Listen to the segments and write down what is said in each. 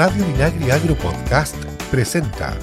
Radio Minagri Agro Podcast presenta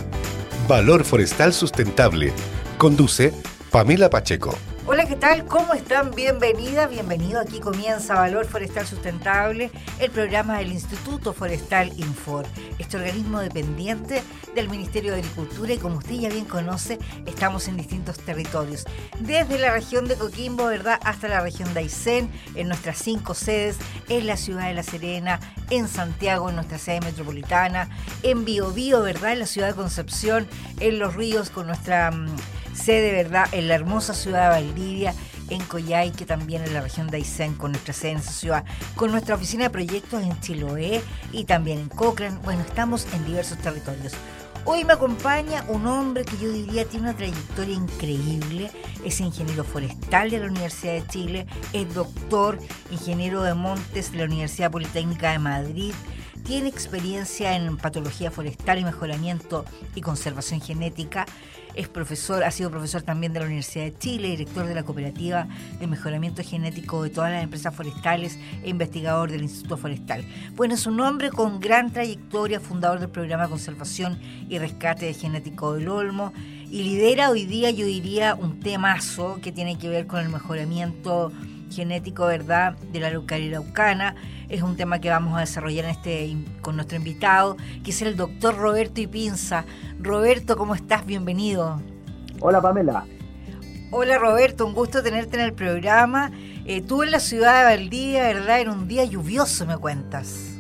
Valor Forestal Sustentable. Conduce Pamela Pacheco. Hola, ¿qué tal? ¿Cómo están? Bienvenidas, bienvenido. Aquí comienza Valor Forestal Sustentable, el programa del Instituto Forestal Infor, este organismo dependiente del Ministerio de Agricultura y como usted ya bien conoce, estamos en distintos territorios, desde la región de Coquimbo, ¿verdad?, hasta la región de Aysén, en nuestras cinco sedes, en la ciudad de La Serena, en Santiago, en nuestra sede metropolitana, en Biobío, ¿verdad?, en la ciudad de Concepción, en Los Ríos con nuestra mm, sede, ¿verdad?, en la hermosa ciudad de Valdivia, en Coyhaique, también en la región de Aysén, con nuestra sede en esa ciudad, con nuestra oficina de proyectos en Chiloé y también en Cochrane. Bueno, estamos en diversos territorios. Hoy me acompaña un hombre que yo diría tiene una trayectoria increíble. Es ingeniero forestal de la Universidad de Chile, es doctor, ingeniero de montes de la Universidad Politécnica de Madrid, tiene experiencia en patología forestal y mejoramiento y conservación genética. Es profesor, ha sido profesor también de la Universidad de Chile, director de la cooperativa de mejoramiento genético de todas las empresas forestales e investigador del Instituto Forestal. Bueno, es un hombre con gran trayectoria, fundador del programa de conservación y rescate de genético del Olmo y lidera hoy día, yo diría, un temazo que tiene que ver con el mejoramiento genético, ¿verdad?, de la araucana. Es un tema que vamos a desarrollar en este, con nuestro invitado, que es el doctor Roberto Ipinza. Roberto, ¿cómo estás? Bienvenido. Hola, Pamela. Hola, Roberto, un gusto tenerte en el programa. Eh, tú en la ciudad de Valdivia, ¿verdad? En un día lluvioso, me cuentas.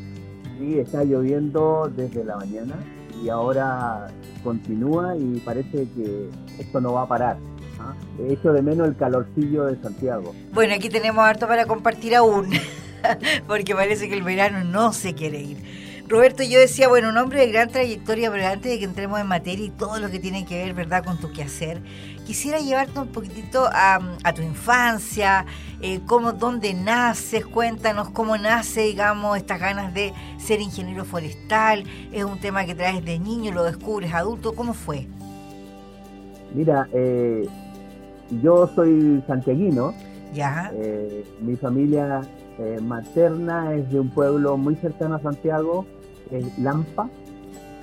Sí, está lloviendo desde la mañana y ahora continúa y parece que esto no va a parar. ¿Ah? He hecho de menos el calorcillo de Santiago. Bueno, aquí tenemos harto para compartir aún, porque parece que el verano no se quiere ir. Roberto, yo decía, bueno, un hombre de gran trayectoria, pero antes de que entremos en materia y todo lo que tiene que ver, ¿verdad?, con tu quehacer, quisiera llevarte un poquitito a, tu infancia, eh, cómo, dónde naces, cuéntanos cómo nace, digamos, estas ganas de ser ingeniero forestal, es un tema que traes de niño, lo descubres adulto, ¿cómo fue? Mira, eh, yo soy santiaguino. Ya. Eh, mi familia eh, materna es de un pueblo muy cercano a Santiago, es Lampa.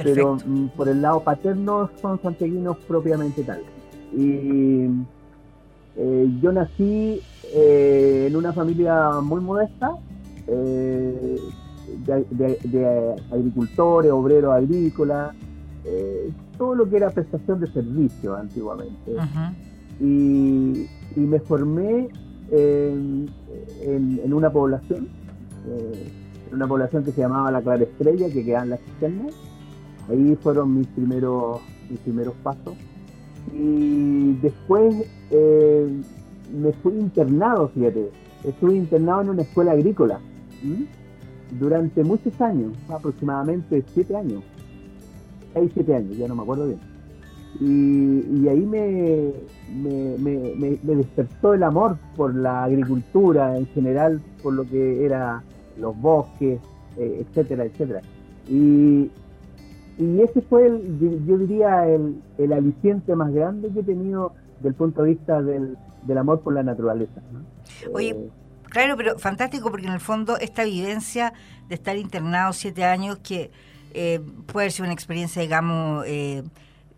Pero mm, por el lado paterno son santiaguinos propiamente tal. Y eh, yo nací en una familia muy modesta, de, agricultores, obreros agrícolas, todo lo que era prestación de servicio antiguamente y, me formé en, una población, eh, en una población que se llamaba La Clara Estrella, que queda en la cisterna. Ahí fueron mis primeros, mis primeros pasos. Y después eh, me fui internado, fíjate. Estuve internado en una escuela agrícola durante muchos años, aproximadamente siete años. Seis, siete años, ya no me acuerdo bien y, ahí me, me, despertó el amor por la agricultura en general, por lo que era los bosques, eh, etcétera, etcétera. Y, y ese fue, el, yo diría, el, el, aliciente más grande que he tenido del punto de vista del, del amor por la naturaleza. Oye, eh, claro, pero fantástico porque en el fondo esta vivencia de estar internado siete años que eh, puede ser una experiencia, digamos, eh,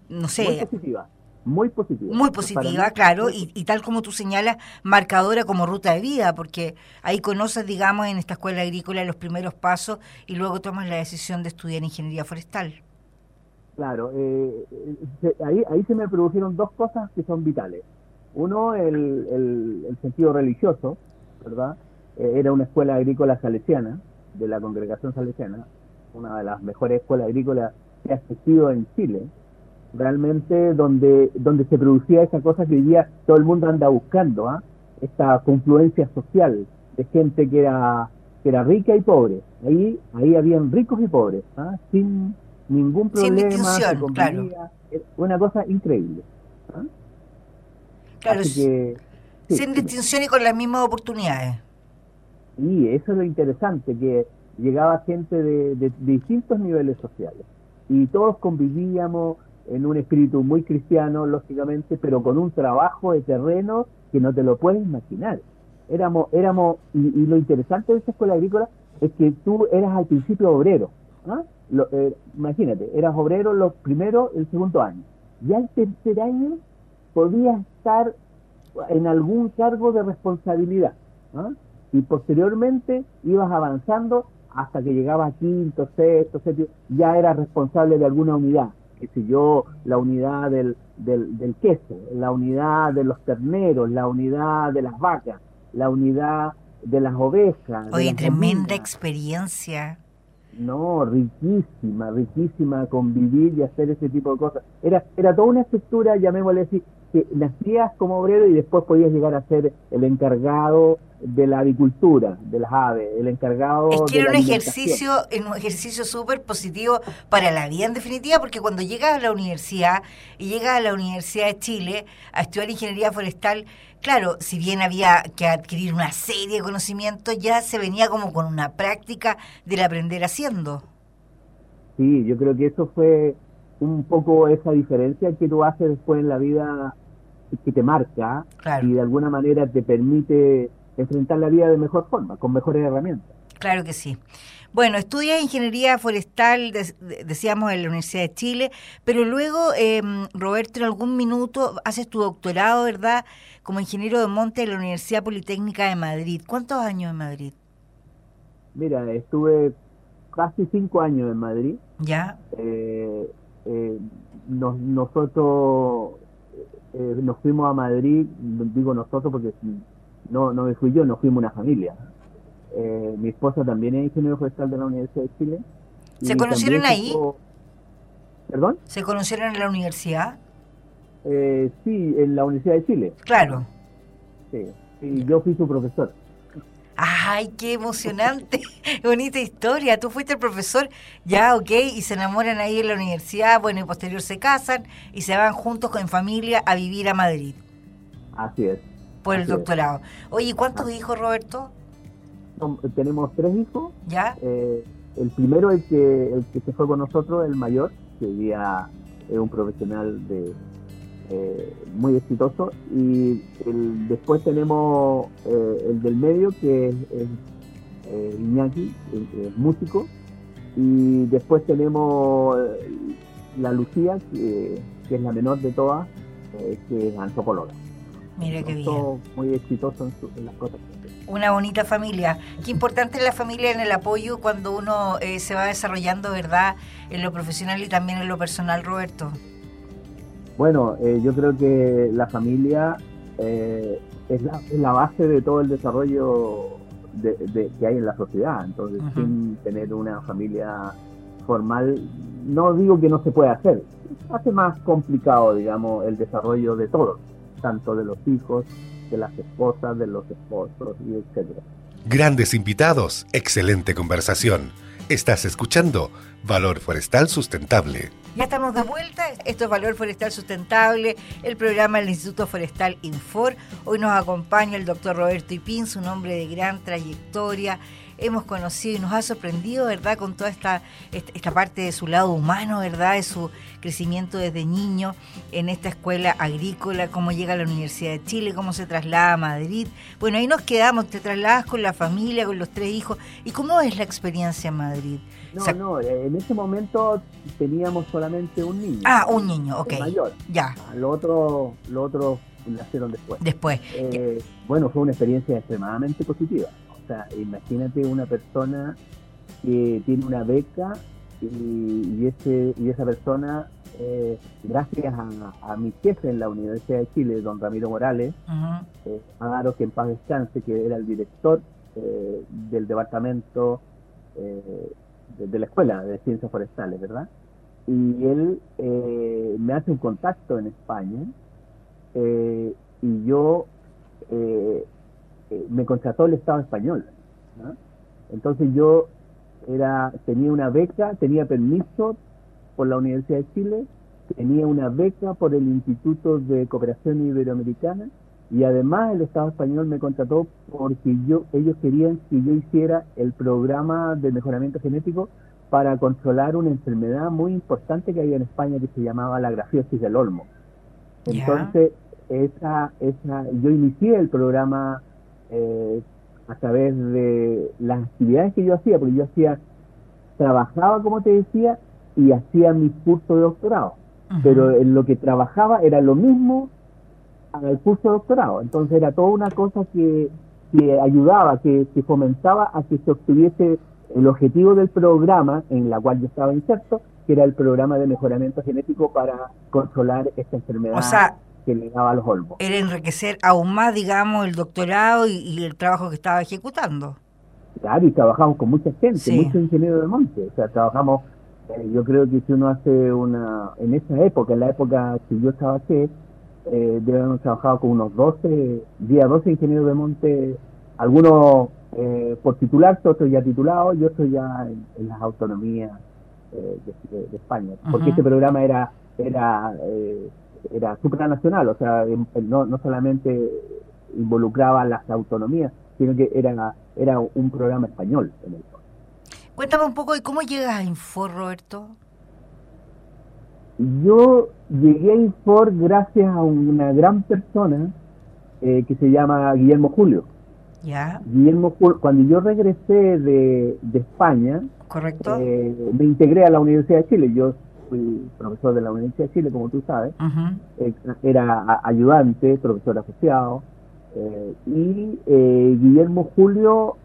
no sé. Muy positiva. Muy positiva. Muy positiva, claro, y, tal como tú señalas, marcadora como ruta de vida, porque ahí conoces, digamos, en esta escuela agrícola los primeros pasos y luego tomas la decisión de estudiar ingeniería forestal. Claro, eh, ahí, ahí se me produjeron dos cosas que son vitales. Uno, el, el, sentido religioso, ¿verdad? Eh, era una escuela agrícola salesiana, de la congregación salesiana, una de las mejores escuelas agrícolas que ha existido en Chile realmente donde, donde se producía esa cosa que hoy día todo el mundo anda buscando, ¿ah? esta confluencia social de gente que era, que era rica y pobre. Ahí, ahí habían ricos y pobres, ¿ah? sin ningún problema. Sin claro. Una cosa increíble. ¿ah? Claro, sin distinción y con las mismas oportunidades. Y eso es lo interesante, que llegaba gente de distintos niveles sociales y todos convivíamos, en un espíritu muy cristiano, lógicamente, pero con un trabajo de terreno que no te lo puedes imaginar. Éramos, éramos, y, lo interesante de esa escuela agrícola es que tú eras al principio obrero, ¿ah? Eh, imagínate, eras obrero los primeros, el segundo año. Ya el tercer año podías estar en algún cargo de responsabilidad. ¿ah? Y posteriormente ibas avanzando hasta que llegabas a quinto, sexto, séptimo, ya eras responsable de alguna unidad. Que si yo, la unidad del, del, del queso, la unidad de los terneros, la unidad de las vacas, la unidad de las ovejas. Oye, tremenda experiencia. No, riquísima, riquísima convivir y hacer ese tipo de cosas. Era, era toda una estructura, llamémosle así, que nacías como obrero y después podías llegar a ser el encargado de la agricultura, de las aves, el encargado es que era un ejercicio, un ejercicio súper positivo para la vida en definitiva, porque cuando llegas a la universidad y llegas a la Universidad de Chile a estudiar ingeniería forestal, claro, si bien había que adquirir una serie de conocimientos, ya se venía como con una práctica del aprender haciendo. Sí, yo creo que eso fue un poco esa diferencia que tú haces después en la vida que te marca y de alguna manera te permite enfrentar la vida de mejor forma, con mejores herramientas. Claro que sí. Bueno, estudias ingeniería forestal, decíamos, en la Universidad de Chile, pero luego, eh, Roberto, en algún minuto haces tu doctorado, ¿verdad?, como ingeniero de monte en la Universidad Politécnica de Madrid. ¿Cuántos años en Madrid? Mira, estuve casi cinco años en Madrid. ¿Ya? Eh, eh, nosotros eh, nos fuimos a Madrid, digo nosotros porque no, no me fui yo, nos fuimos una familia. Eh, mi esposa también es ingeniero forestal de la Universidad de Chile. ¿Se conocieron ahí? ¿Perdón? ¿Se conocieron en la universidad? Eh, sí, en la Universidad de Chile. Claro. Sí, y yo fui su profesor. ¡Ay, qué emocionante! Bonita historia. Tú fuiste el profesor, ya, ok, y se enamoran ahí en la universidad, bueno, y posterior se casan y se van juntos con familia a vivir a Madrid. Así es. Por el doctorado. Oye, ¿cuántos hijos, Roberto? tenemos tres hijos. ¿Ya? Eh, el primero, el que, el que se fue con nosotros, el mayor, que día es un profesional de eh, muy exitoso. Y el, después tenemos eh, el del medio, que es, Iñaki, es músico. Y después tenemos la Lucía, que, es la menor de todas, que es antropóloga. Mira qué bien. Muy exitoso en, las cosas. Una bonita familia. Qué importante es la familia en el apoyo cuando uno eh, se va desarrollando, ¿verdad? En lo profesional y también en lo personal, Roberto. Bueno, eh, yo creo que la familia eh, es, la, base de todo el desarrollo de, que hay en la sociedad. Entonces, sin tener una familia formal, no digo que no se pueda hacer, hace más complicado, digamos, el desarrollo de todo tanto de los hijos, de las esposas, de los esposos y etcétera. Grandes invitados, excelente conversación. Estás escuchando Valor Forestal Sustentable. Ya estamos de vuelta. Esto es Valor Forestal Sustentable, el programa del Instituto Forestal Infor. Hoy nos acompaña el doctor Roberto Ipín, un hombre de gran trayectoria hemos conocido y nos ha sorprendido, ¿verdad?, con toda esta, esta parte de su lado humano, ¿verdad?, de su crecimiento desde niño en esta escuela agrícola, cómo llega a la Universidad de Chile, cómo se traslada a Madrid. Bueno, ahí nos quedamos, te trasladas con la familia, con los tres hijos. ¿Y cómo es la experiencia en Madrid? No, no, en ese momento teníamos solamente un niño. Ah, un niño, ok. mayor. Ya. Lo otro, lo otro nacieron después. Después. Eh, bueno, fue una experiencia extremadamente positiva imagínate una persona que tiene una beca y, ese, y esa persona, eh, gracias a, mi jefe en la Universidad de Chile, don Ramiro Morales, uh que en paz descanse, que era el director eh, del departamento de, la Escuela de Ciencias Forestales, ¿verdad? Y él me hace un contacto en España y yo eh, me contrató el Estado español. Entonces yo era tenía una beca, tenía permiso por la Universidad de Chile, tenía una beca por el Instituto de Cooperación Iberoamericana y además el Estado español me contrató porque yo ellos querían que yo hiciera el programa de mejoramiento genético para controlar una enfermedad muy importante que había en España que se llamaba la grafiosis del olmo. Entonces, esa, esa, yo inicié el programa eh, a través de las actividades que yo hacía, porque yo hacía trabajaba, como te decía, y hacía mis cursos de doctorado. Pero en lo que trabajaba era lo mismo al curso de doctorado. Entonces era toda una cosa que, que ayudaba, que, que fomentaba a que se obtuviese el objetivo del programa en la cual yo estaba inserto, que era el programa de mejoramiento genético para controlar esta enfermedad que le daba los olmos. Era enriquecer aún más, digamos, el doctorado y, el trabajo que estaba ejecutando. Claro, y trabajamos con mucha gente, muchos ingenieros de monte. O sea, trabajamos, eh, yo creo que si uno hace una, en esa época, en la época que yo estaba aquí, eh, debemos trabajado con unos 12, día 12 ingenieros de monte, algunos eh, por titularse, otros ya titulados y otros ya en, las autonomías eh, de, España. Porque este programa era era eh, era supranacional, o sea, no, no solamente involucraba las autonomías, sino que era, era un programa español en el Cuéntame un poco, ¿y cómo llegas a Infor, Roberto? Yo llegué a Infor gracias a una gran persona que se llama Guillermo Julio. Guillermo, cuando yo regresé de, España, Correcto. Eh, me integré a la Universidad de Chile. Yo fui profesor de la Universidad de Chile, como tú sabes. Eh, era ayudante, profesor asociado. Eh, y Guillermo Julio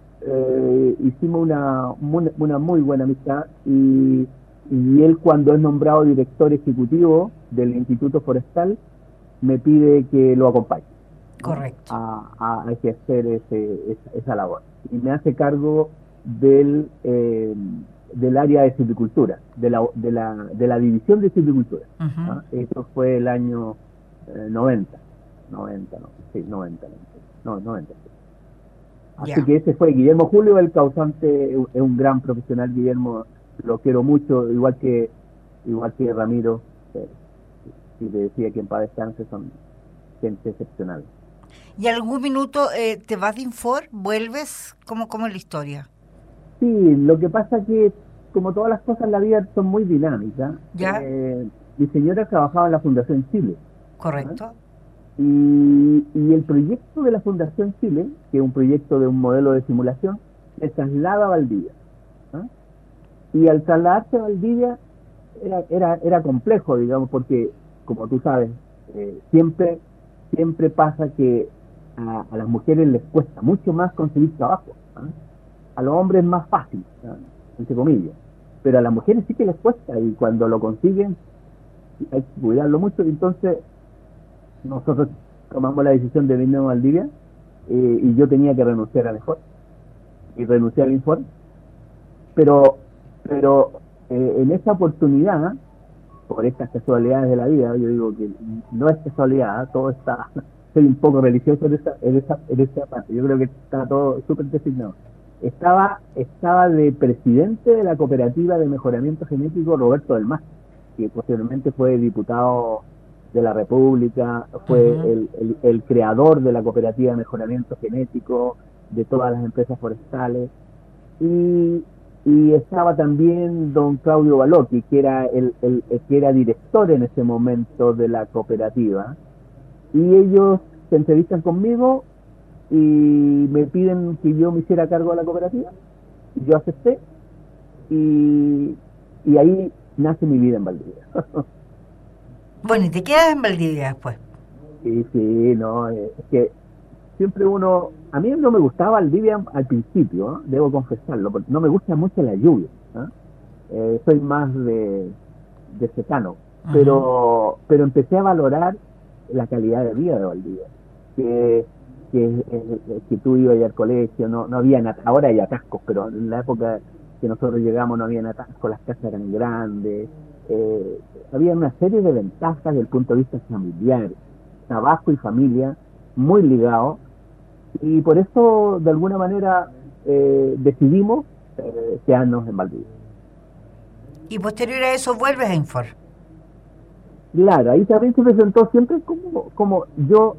hicimos una, una muy buena amistad y, y él cuando es nombrado director ejecutivo del Instituto Forestal me pide que lo acompañe. Correcto. A, a ejercer ese, esa, labor. Y me hace cargo del, eh, del área de silvicultura, de la, de la, de la división de silvicultura. ¿ah? Eso fue el año 90. 90, no, sí, 90, no, 90. Así que ese fue Guillermo Julio, el causante, es un gran profesional, Guillermo, lo quiero mucho, igual que igual que Ramiro, y te decía que en paz descanse, son gente excepcional. ¿Y algún minuto eh, te vas de Infor? ¿Vuelves? ¿Cómo, ¿Cómo es la historia? Sí, lo que pasa es que, como todas las cosas en la vida, son muy dinámicas. ¿Ya? Eh, mi señora trabajaba en la Fundación Chile. Correcto. Y, el proyecto de la Fundación Chile, que es un proyecto de un modelo de simulación, se traslada a Valdivia. Y al trasladarse a Valdivia era, era, era complejo, digamos, porque, como tú sabes, eh, siempre siempre pasa que a, las mujeres les cuesta mucho más conseguir trabajo. A los hombres es más fácil, entre comillas. Pero a las mujeres sí que les cuesta y cuando lo consiguen hay que cuidarlo mucho. Entonces nosotros tomamos la decisión de venir a Valdivia eh, y yo tenía que renunciar a mejor y renunciar al informe. Pero, pero eh, en esa oportunidad por estas casualidades de la vida, yo digo que no es casualidad, todo está, soy un poco religioso en esa, en esa, en esa parte, yo creo que está todo súper designado. Estaba, estaba de presidente de la cooperativa de mejoramiento genético Roberto del Mar, que posteriormente fue diputado de la República, fue el, el, el, creador de la cooperativa de mejoramiento genético, de todas las empresas forestales, y, y estaba también don Claudio Balocchi, que era el, el, que era director en ese momento de la cooperativa, y ellos se entrevistan conmigo y me piden que yo me hiciera cargo de la cooperativa, yo acepté y, y ahí nace mi vida en Valdivia. bueno, ¿y te quedas en Valdivia después? Sí, sí, no, es que siempre uno, a mí no me gustaba Valdivia al principio, debo confesarlo, porque no me gusta mucho la lluvia. Eh, soy más de, de secano, pero, pero empecé a valorar la calidad de vida de Valdivia. Que, que, que tú ibas al colegio, no, no había ahora hay atascos, pero en la época que nosotros llegamos no había atascos, las casas eran grandes, eh, había una serie de ventajas desde el punto de vista familiar, trabajo y familia muy ligados y por eso de alguna manera eh, decidimos eh, quedarnos en Valdivia. ¿Y posterior a eso vuelves a Infor? Claro, ahí también se presentó siempre como, como yo,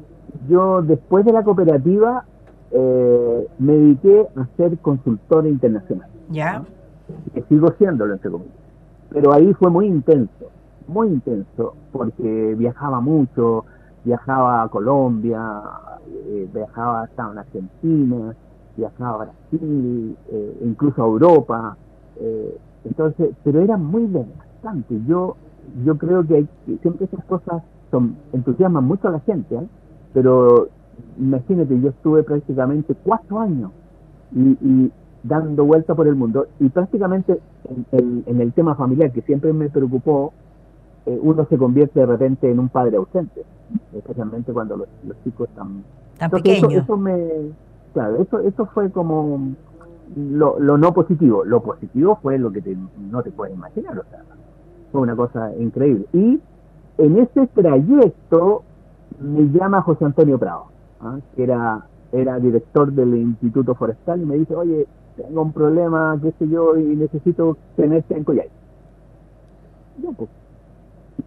yo después de la cooperativa eh, me dediqué a ser consultor internacional. ¿Ya? Que sigo siéndolo, entre comillas. Pero ahí fue muy intenso, muy intenso, porque viajaba mucho, viajaba a Colombia, eh, viajaba hasta en Argentina, viajaba a Brasil, eh, incluso a Europa, eh, Entonces, pero era muy desgastante. Yo, yo creo que, hay, siempre esas cosas son, entusiasman mucho a la gente, ¿eh? Pero imagínate, yo estuve prácticamente cuatro años y, dando vuelta por el mundo y prácticamente en, el tema familiar que siempre me preocupó, eh, uno se convierte de repente en un padre ausente, especialmente cuando los, chicos están... Tan pequeños. Eso, me, claro, eso, eso fue como lo, lo, no positivo. Lo positivo fue lo que no te puedes imaginar, o sea, fue una cosa increíble. Y en ese trayecto me llama José Antonio Prado, ¿ah? que era, era director del Instituto Forestal, y me dice, oye, tengo un problema, qué sé yo, y necesito tenerte en Coyay. Pues.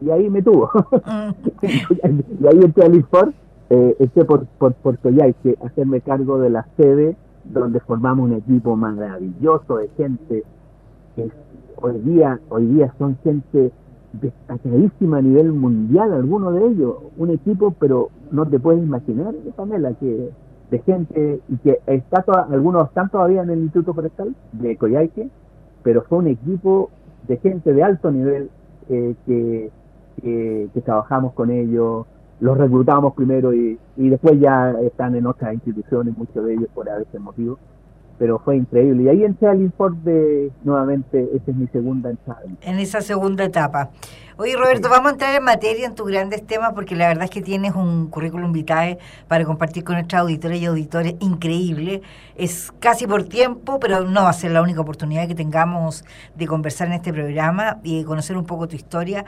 Y ahí me tuvo. Mm. y ahí entré al IFOR, eh, entré por, por, por que hacerme cargo de la sede donde formamos un equipo maravilloso de gente que hoy día, hoy día son gente destacadísima a nivel mundial, algunos de ellos, un equipo, pero no te puedes imaginar, Pamela, que de gente, y que está algunos están todavía en el Instituto Forestal de Coyhaique, pero fue un equipo de gente de alto nivel eh, que, que, trabajamos con ellos, los reclutamos primero y, y después ya están en otras instituciones, muchos de ellos por ese motivo pero fue increíble. Y ahí entré al informe nuevamente, esa es mi segunda entrada. En esa segunda etapa. Oye, Roberto, vamos a entrar en materia en tus grandes temas, porque la verdad es que tienes un currículum vitae para compartir con nuestros auditores y auditores increíble. Es casi por tiempo, pero no va a ser la única oportunidad que tengamos de conversar en este programa y de conocer un poco tu historia.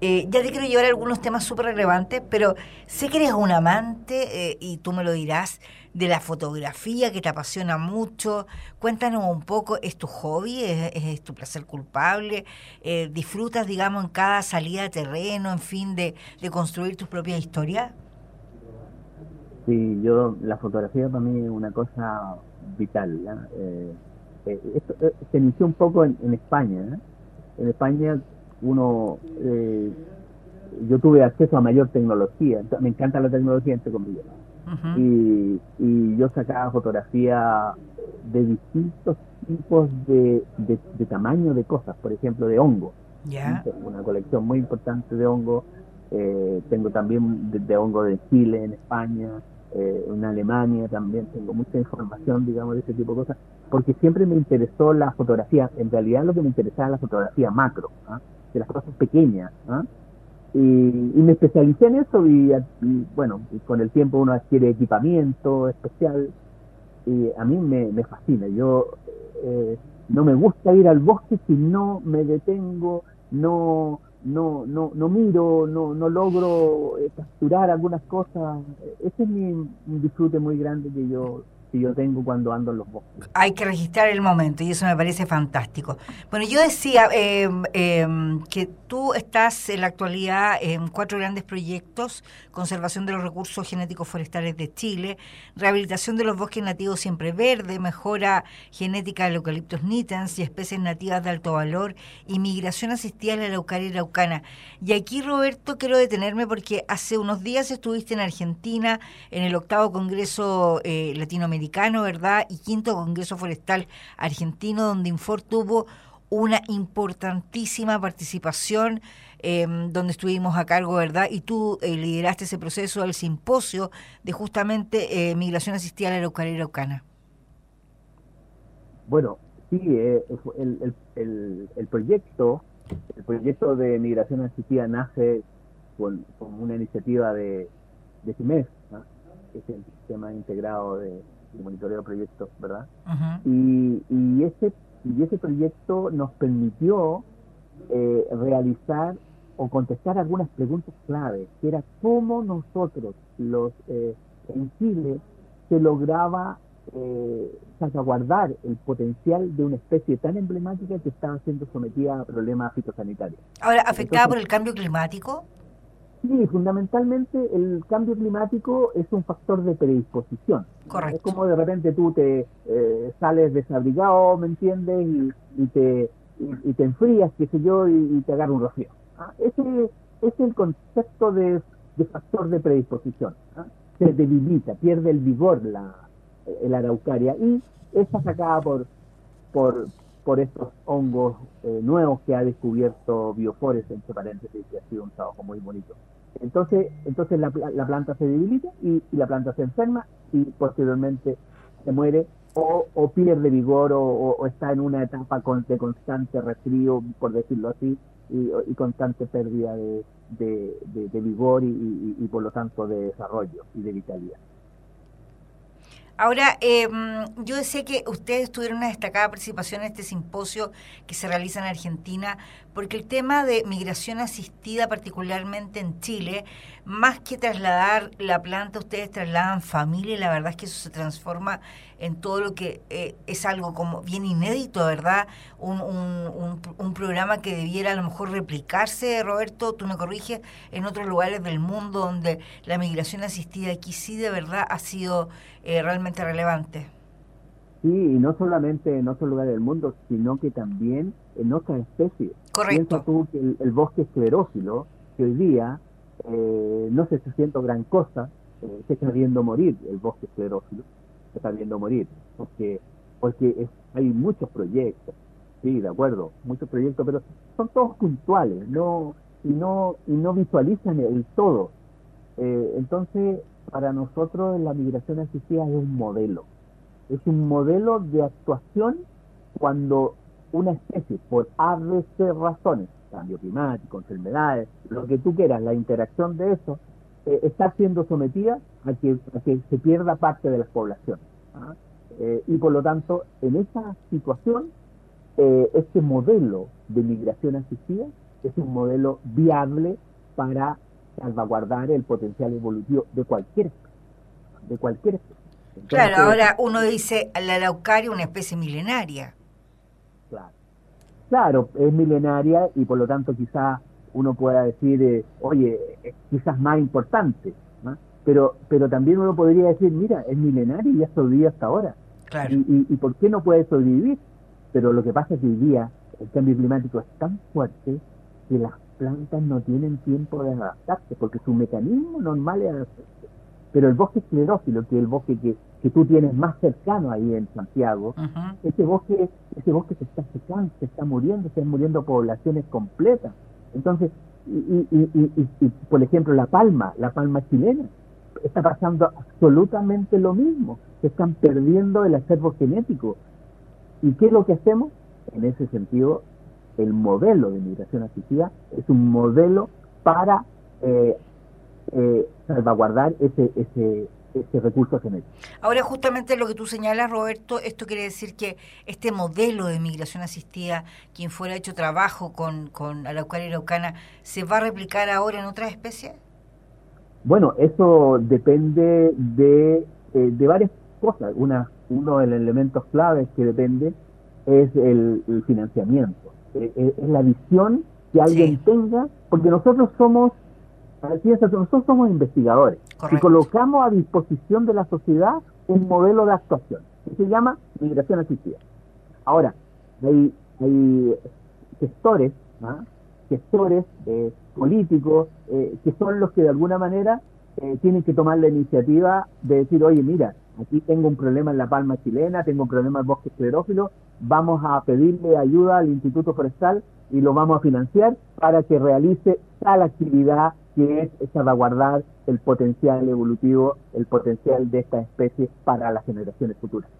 Eh, ya te quiero llevar algunos temas súper relevantes, pero sé que eres un amante, eh, y tú me lo dirás, de la fotografía que te apasiona mucho. Cuéntanos un poco, ¿es tu hobby? ¿Es, tu placer culpable? Eh, ¿Disfrutas, digamos, en cada salida de terreno, en fin, de, construir tus propias historias? Sí, yo, la fotografía para mí es una cosa vital. esto, se inició un poco en, en España. En España uno, eh, yo tuve acceso a mayor tecnología, me encanta la tecnología entre comillas, y, y yo sacaba fotografía de distintos tipos de, de, tamaño de cosas, por ejemplo, de hongo. Una colección muy importante de hongo. Eh, tengo también de, hongo de Chile, en España, eh, en Alemania también. Tengo mucha información, digamos, de ese tipo de cosas, porque siempre me interesó la fotografía. En realidad, lo que me interesaba la fotografía macro. ¿ah? de las cosas pequeñas. ¿Ah? Y, me especialicé en eso y, bueno, con el tiempo uno adquiere equipamiento especial y a mí me, me fascina. Yo eh, no me gusta ir al bosque si no me detengo, no no no no miro, no no logro eh, capturar algunas cosas. Ese es mi, disfrute muy grande que yo que yo tengo cuando ando en los bosques. Hay que registrar el momento y eso me parece fantástico. Bueno, yo decía eh, eh, que tú estás en la actualidad en cuatro grandes proyectos, conservación de los recursos genéticos forestales de Chile, rehabilitación de los bosques nativos siempre verde, mejora genética de eucaliptos nitens y especies nativas de alto valor, y migración asistida a la Araucaria y Araucana. Y aquí, Roberto, quiero detenerme porque hace unos días estuviste en Argentina en el octavo Congreso eh, Latinoamericano, ¿verdad? Y quinto Congreso Forestal Argentino, donde Infor tuvo una importantísima participación em, donde estuvimos a cargo, ¿verdad? Y tú eh, lideraste ese proceso del simposio de justamente eh, migración asistida a la Araucaria Araucana. Bueno, sí, eh, el, el, el, proyecto el proyecto de migración asistida nace con, una iniciativa de, de CIMES, que es el Sistema Integrado de, Monitoreo de Proyectos, ¿verdad? y, y ese y ese proyecto nos permitió eh, realizar o contestar algunas preguntas claves, que era cómo nosotros los eh, en Chile se lograba eh, salvaguardar el potencial de una especie tan emblemática que estaba siendo sometida a problemas fitosanitarios. Ahora, ¿afectada por el cambio climático? Sí, fundamentalmente el cambio climático es un factor de predisposición. Correcto. Es como de repente tú te eh, sales desabrigado, ¿me entiendes? Y, te, y, te enfrías, qué sé yo, y, te agarra un rocío. ¿ah? Ese es el concepto de, factor de predisposición. ¿ah? Se debilita, pierde el vigor la, la araucaria y es sacada por, por, por estos hongos eh, nuevos que ha descubierto Biofores, entre paréntesis, que ha sido un trabajo muy bonito. Entonces, entonces la, planta se debilita y, la planta se enferma y posteriormente se muere o, pierde vigor o, está en una etapa de constante resfrío, por decirlo así, y, constante pérdida de, vigor y por lo tanto de desarrollo y de vitalidad. Ahora, eh, yo sé que ustedes tuvieron una destacada participación en este simposio que se realiza en Argentina, porque el tema de migración asistida, particularmente en Chile, más que trasladar la planta, ustedes trasladan familia y la verdad es que eso se transforma en todo lo que eh, es algo como bien inédito, ¿verdad? Un, un, un, programa que debiera a lo mejor replicarse, Roberto, tú me corriges, en otros lugares del mundo donde la migración asistida aquí sí de verdad ha sido eh, realmente relevante. Sí, y no solamente en otros lugares del mundo, sino que también en otras especies. Correcto. Tú que el, bosque esclerófilo, que hoy día eh, no se está haciendo gran cosa, se está viendo morir el bosque esclerófilo, se está viendo morir, porque, porque hay muchos proyectos, sí, de acuerdo, muchos proyectos, pero son todos puntuales, no y no y no visualizan el todo. Eh, entonces, para nosotros la migración asistida es un modelo, es un modelo de actuación cuando una especie, por ABC razones, cambio climático, enfermedades, lo que tú quieras, la interacción de eso, eh, está siendo sometida a que, se pierda parte de la población. ¿ah? Eh, y por lo tanto, en esa situación, eh, este modelo de migración asistida es un modelo viable para salvaguardar el potencial evolutivo de cualquier especie. De cualquier especie. claro, ahora uno dice la araucaria una especie milenaria. Claro. Claro, es milenaria y por lo tanto quizá uno pueda decir, eh, oye, es quizás más importante, pero, pero también uno podría decir, mira, es milenario y ha sobrevivido hasta ahora. Y, y, por qué no puede sobrevivir? Pero lo que pasa es que hoy día el cambio climático es tan fuerte que las plantas no tienen tiempo de adaptarse, porque su mecanismo normal es adaptarse. Pero el bosque esclerófilo, que es el bosque que, que tú tienes más cercano ahí en Santiago, ese bosque ese bosque se está secando, se está muriendo, se están muriendo poblaciones completas. Entonces, y, y, por ejemplo, la palma, la palma chilena, está pasando absolutamente lo mismo. Se están perdiendo el acervo genético. ¿Y qué es lo que hacemos? En ese sentido, el modelo de migración asistida es un modelo para eh, eh, salvaguardar ese, ese, ese recurso genético. Ahora, justamente lo que tú señalas, Roberto, esto quiere decir que este modelo de migración asistida, quien fuera hecho trabajo con, con Araucaria y Araucana, ¿se va a replicar ahora en otras especies? Bueno, eso depende de, eh, de varias cosas. Una, uno de los elementos claves que depende es el, financiamiento, eh, eh, es la visión que alguien tenga, porque nosotros somos nosotros somos investigadores y colocamos a disposición de la sociedad un modelo de actuación que se llama migración asistida. Ahora, hay, hay gestores, ¿ah? gestores eh, políticos eh, que son los que de alguna manera eh, tienen que tomar la iniciativa de decir, oye, mira, aquí tengo un problema en la palma chilena, tengo un problema en bosque esclerófilo, vamos a pedirle ayuda al Instituto Forestal y lo vamos a financiar para que realice tal actividad que es salvaguardar el potencial evolutivo, el potencial de esta especie para las generaciones futuras.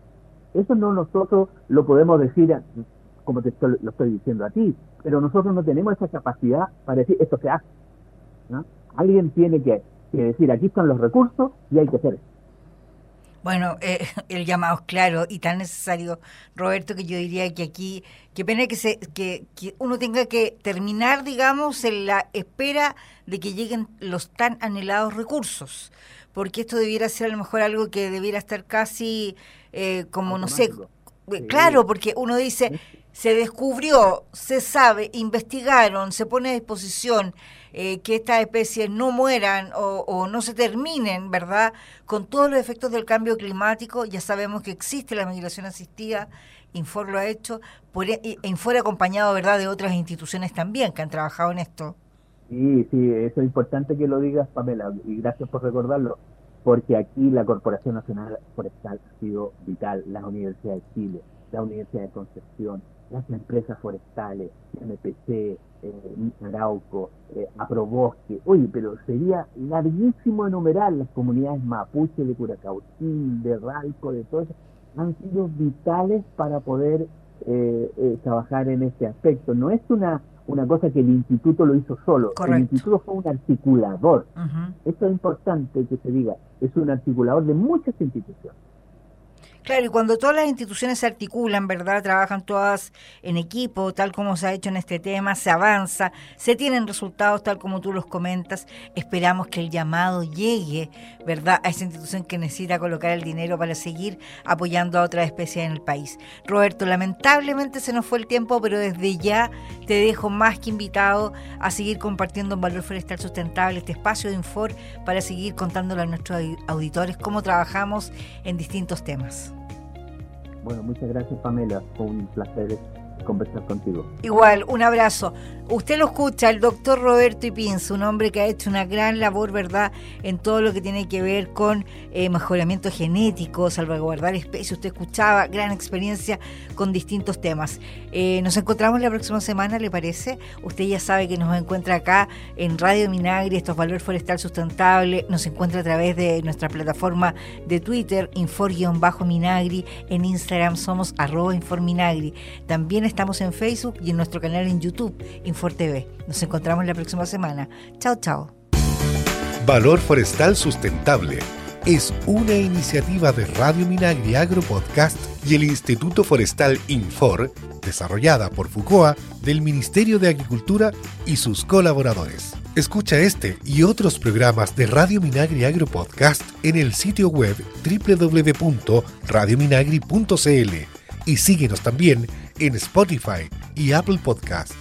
Eso no nosotros lo podemos decir como te lo estoy diciendo a ti, pero nosotros no tenemos esa capacidad para decir esto se hace. Alguien tiene que, decir aquí están los recursos y hay que hacer eso. Bueno, eh, el llamado es claro y tan necesario, Roberto, que yo diría que aquí, qué pena que, se, que, que uno tenga que terminar, digamos, en la espera de que lleguen los tan anhelados recursos, porque esto debiera ser a lo mejor algo que debiera estar casi eh, como, no sé, eh, claro, porque uno dice, se descubrió, se sabe, investigaron, se pone a disposición eh, que estas especies no mueran o, no se terminen, ¿verdad? Con todos los efectos del cambio climático, ya sabemos que existe la migración asistida, Infor lo ha hecho, por, e, Infor acompañado, ¿verdad?, de otras instituciones también que han trabajado en esto. Sí, sí, eso es importante que lo digas, Pamela, y gracias por recordarlo, porque aquí la Corporación Nacional Forestal ha sido vital, la Universidad de Chile, la Universidad de Concepción, las empresas forestales, MPC, eh, Arauco, eh, Aprobosque. Oye, pero sería larguísimo enumerar las comunidades mapuche de Curacautín, de Ralco, de todo eso. Han sido vitales para poder eh, eh, trabajar en este aspecto. No es una, una cosa que el instituto lo hizo solo. El instituto fue un articulador. Esto es importante que se diga. Es un articulador de muchas instituciones. Claro, y cuando todas las instituciones se articulan, ¿verdad? Trabajan todas en equipo, tal como se ha hecho en este tema, se avanza, se tienen resultados tal como tú los comentas. Esperamos que el llamado llegue, ¿verdad? A esa institución que necesita colocar el dinero para seguir apoyando a otras especies en el país. Roberto, lamentablemente se nos fue el tiempo, pero desde ya te dejo más que invitado a seguir compartiendo en Valor Forestal Sustentable este espacio de Infor para seguir contándole a nuestros auditores cómo trabajamos en distintos temas. Bueno, muchas gracias Pamela, fue un placer conversar contigo. Igual, un abrazo. Usted lo escucha, el doctor Roberto Ipinz, un hombre que ha hecho una gran labor, ¿verdad?, en todo lo que tiene que ver con eh, mejoramiento genético, salvaguardar especies. Usted escuchaba, gran experiencia con distintos temas. Eh, nos encontramos la próxima semana, ¿le parece? Usted ya sabe que nos encuentra acá en Radio Minagri, estos Valor Forestal Sustentable. Nos encuentra a través de nuestra plataforma de Twitter, Infor-Minagri. En Instagram somos arroba Informinagri. También estamos en Facebook y en nuestro canal en YouTube, TV. Nos encontramos la próxima semana. Chao, chao. Valor Forestal Sustentable es una iniciativa de Radio Minagri Agro Podcast y el Instituto Forestal Infor, desarrollada por FUCOA del Ministerio de Agricultura y sus colaboradores. Escucha este y otros programas de Radio Minagri Agro Podcast en el sitio web www.radiominagri.cl y síguenos también en Spotify y Apple Podcast.